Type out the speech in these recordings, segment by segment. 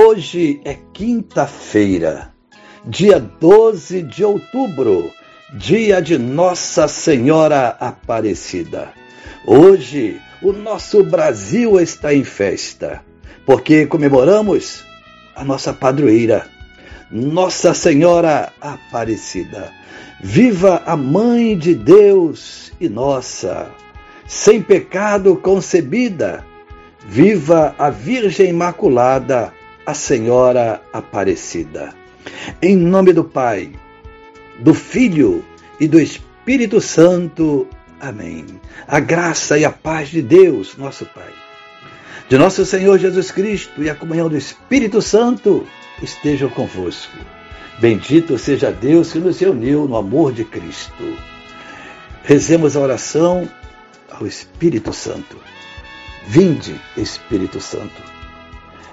Hoje é quinta-feira, dia 12 de outubro, dia de Nossa Senhora Aparecida. Hoje o nosso Brasil está em festa, porque comemoramos a nossa padroeira, Nossa Senhora Aparecida. Viva a Mãe de Deus e nossa, sem pecado concebida. Viva a Virgem Imaculada a Senhora Aparecida. Em nome do Pai, do Filho e do Espírito Santo. Amém. A graça e a paz de Deus, nosso Pai, de nosso Senhor Jesus Cristo e a comunhão do Espírito Santo estejam convosco. Bendito seja Deus que nos reuniu no amor de Cristo. Rezemos a oração ao Espírito Santo. Vinde, Espírito Santo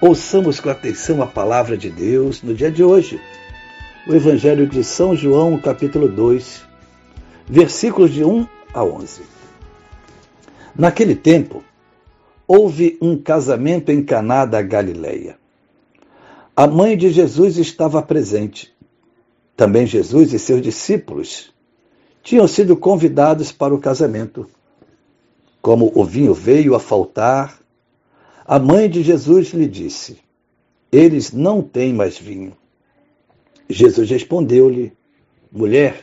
Ouçamos com atenção a palavra de Deus no dia de hoje. O Evangelho de São João, capítulo 2, versículos de 1 a 11. Naquele tempo, houve um casamento em Caná da Galileia. A mãe de Jesus estava presente. Também Jesus e seus discípulos tinham sido convidados para o casamento. Como o vinho veio a faltar, a mãe de Jesus lhe disse: Eles não têm mais vinho. Jesus respondeu-lhe: Mulher,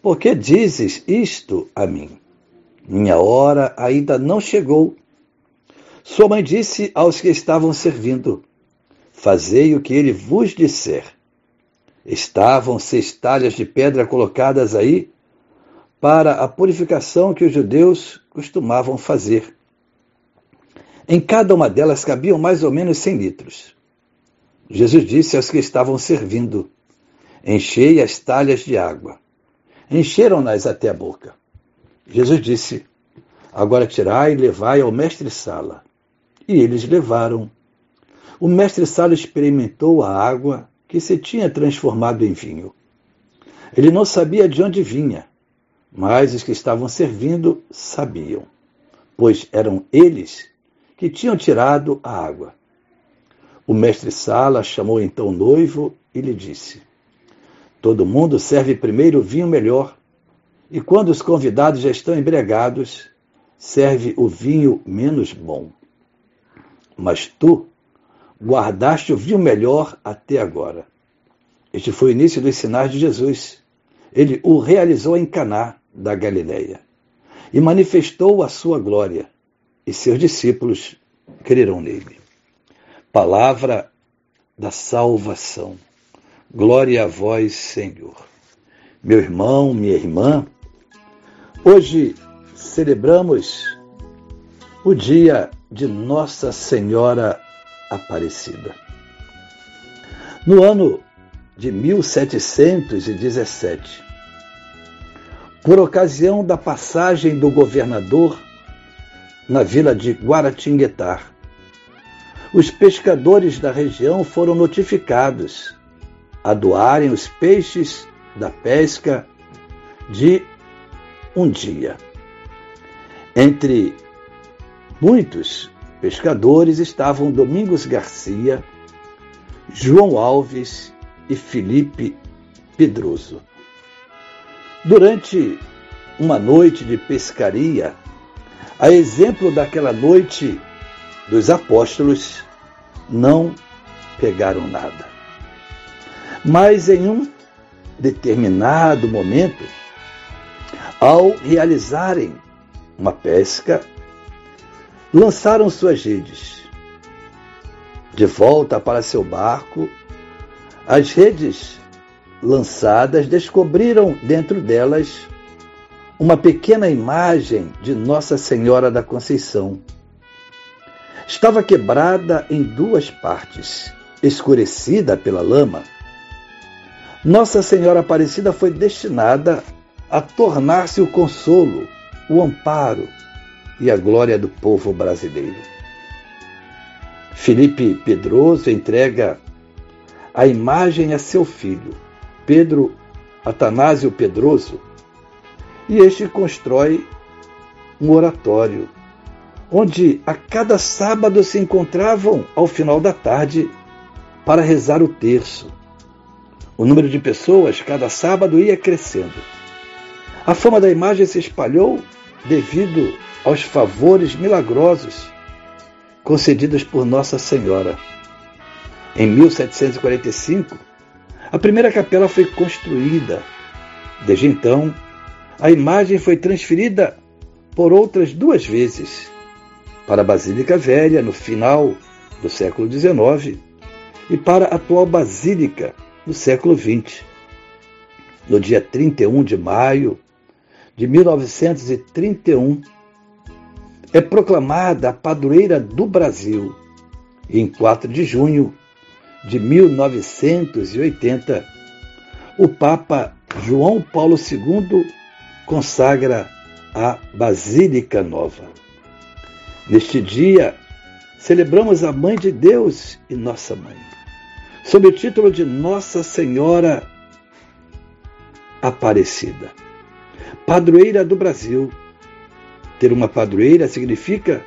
por que dizes isto a mim? Minha hora ainda não chegou. Sua mãe disse aos que estavam servindo: Fazei o que ele vos disser. Estavam seis talhas de pedra colocadas aí para a purificação que os judeus costumavam fazer. Em cada uma delas cabiam mais ou menos cem litros. Jesus disse aos que estavam servindo: Enchei as talhas de água. Encheram-nas até a boca. Jesus disse: Agora tirai e levai ao mestre-sala. E eles levaram. O mestre-sala experimentou a água que se tinha transformado em vinho. Ele não sabia de onde vinha, mas os que estavam servindo sabiam, pois eram eles que tinham tirado a água. O mestre Sala chamou então o noivo e lhe disse: Todo mundo serve primeiro o vinho melhor, e quando os convidados já estão embriagados, serve o vinho menos bom. Mas tu guardaste o vinho melhor até agora. Este foi o início dos sinais de Jesus. Ele o realizou em Caná da Galileia e manifestou a sua glória e seus discípulos crerão nele. Palavra da salvação. Glória a vós, Senhor. Meu irmão, minha irmã, hoje celebramos o dia de Nossa Senhora Aparecida. No ano de 1717, por ocasião da passagem do governador na vila de Guaratinguetá. Os pescadores da região foram notificados a doarem os peixes da pesca de um dia. Entre muitos pescadores estavam Domingos Garcia, João Alves e Felipe Pedroso. Durante uma noite de pescaria, a exemplo daquela noite dos apóstolos, não pegaram nada. Mas em um determinado momento, ao realizarem uma pesca, lançaram suas redes. De volta para seu barco, as redes lançadas descobriram dentro delas uma pequena imagem de Nossa Senhora da Conceição. Estava quebrada em duas partes, escurecida pela lama. Nossa Senhora Aparecida foi destinada a tornar-se o consolo, o amparo e a glória do povo brasileiro. Felipe Pedroso entrega a imagem a seu filho, Pedro Atanásio Pedroso, e este constrói um oratório, onde a cada sábado se encontravam ao final da tarde para rezar o terço. O número de pessoas cada sábado ia crescendo. A fama da imagem se espalhou devido aos favores milagrosos concedidos por Nossa Senhora. Em 1745, a primeira capela foi construída. Desde então, a imagem foi transferida por outras duas vezes para a Basílica Velha no final do século XIX e para a atual Basílica no século XX. No dia 31 de maio de 1931, é proclamada a padroeira do Brasil e em 4 de junho de 1980, o Papa João Paulo II consagra a Basílica Nova. Neste dia, celebramos a Mãe de Deus e Nossa Mãe, sob o título de Nossa Senhora Aparecida, padroeira do Brasil. Ter uma padroeira significa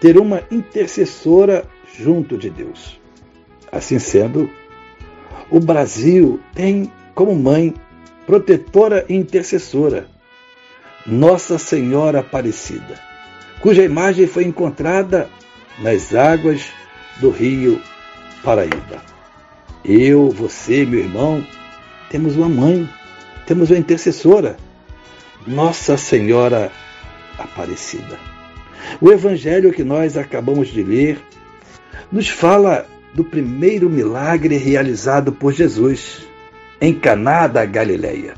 ter uma intercessora junto de Deus. Assim sendo, o Brasil tem como mãe protetora e intercessora nossa Senhora Aparecida, cuja imagem foi encontrada nas águas do rio Paraíba. Eu, você, meu irmão, temos uma mãe, temos uma intercessora, Nossa Senhora Aparecida. O evangelho que nós acabamos de ler nos fala do primeiro milagre realizado por Jesus em Caná da Galileia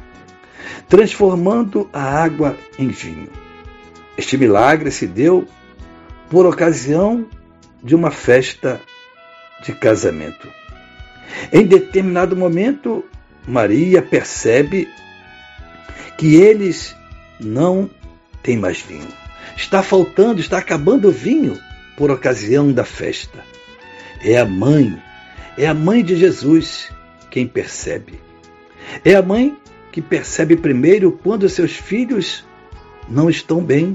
transformando a água em vinho. Este milagre se deu por ocasião de uma festa de casamento. Em determinado momento, Maria percebe que eles não têm mais vinho. Está faltando, está acabando o vinho por ocasião da festa. É a mãe, é a mãe de Jesus quem percebe. É a mãe que percebe primeiro quando seus filhos não estão bem,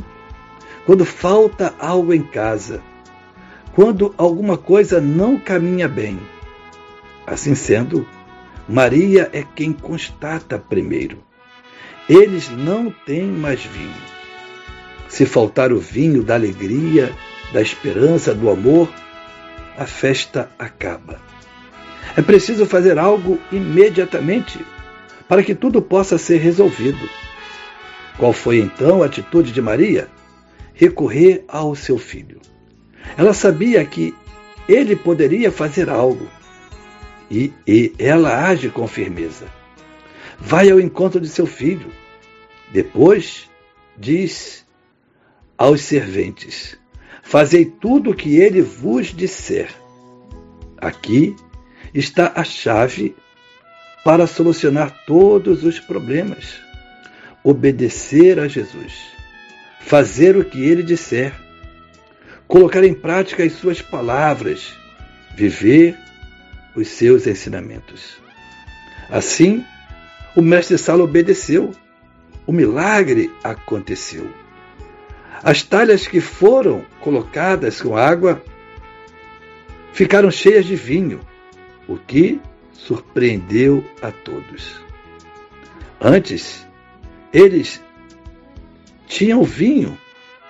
quando falta algo em casa, quando alguma coisa não caminha bem. Assim sendo, Maria é quem constata primeiro. Eles não têm mais vinho. Se faltar o vinho da alegria, da esperança, do amor, a festa acaba. É preciso fazer algo imediatamente para que tudo possa ser resolvido. Qual foi então a atitude de Maria? Recorrer ao seu filho. Ela sabia que ele poderia fazer algo e, e ela age com firmeza. Vai ao encontro de seu filho. Depois diz aos serventes: Fazei tudo o que ele vos disser. Aqui está a chave para solucionar todos os problemas. Obedecer a Jesus, fazer o que ele disser, colocar em prática as suas palavras, viver os seus ensinamentos. Assim, o mestre Sala obedeceu, o milagre aconteceu. As talhas que foram colocadas com água ficaram cheias de vinho, o que surpreendeu a todos. Antes, eles tinham vinho,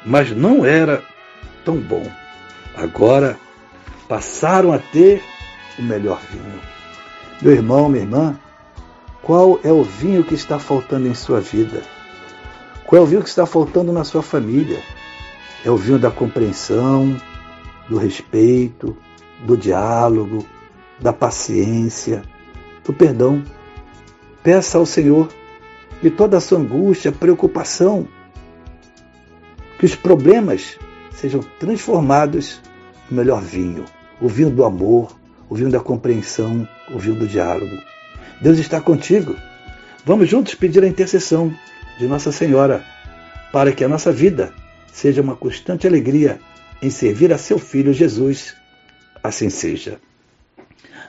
mas não era tão bom. Agora passaram a ter o melhor vinho. Meu irmão, minha irmã, qual é o vinho que está faltando em sua vida? Qual é o vinho que está faltando na sua família? É o vinho da compreensão, do respeito, do diálogo, da paciência, do perdão. Peça ao Senhor que toda a sua angústia, preocupação, que os problemas sejam transformados no melhor vinho, o vinho do amor, o vinho da compreensão, o vinho do diálogo. Deus está contigo. Vamos juntos pedir a intercessão de Nossa Senhora para que a nossa vida seja uma constante alegria em servir a seu Filho Jesus. Assim seja.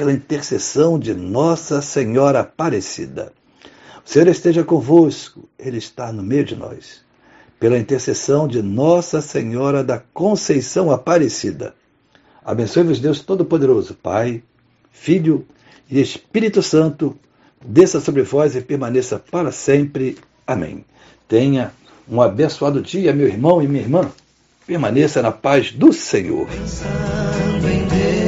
pela intercessão de Nossa Senhora Aparecida. O Senhor esteja convosco, Ele está no meio de nós. Pela intercessão de Nossa Senhora da Conceição Aparecida. Abençoe-vos, Deus Todo-Poderoso, Pai, Filho e Espírito Santo, desça sobre vós e permaneça para sempre. Amém. Tenha um abençoado dia, meu irmão e minha irmã. Permaneça na paz do Senhor. Pensando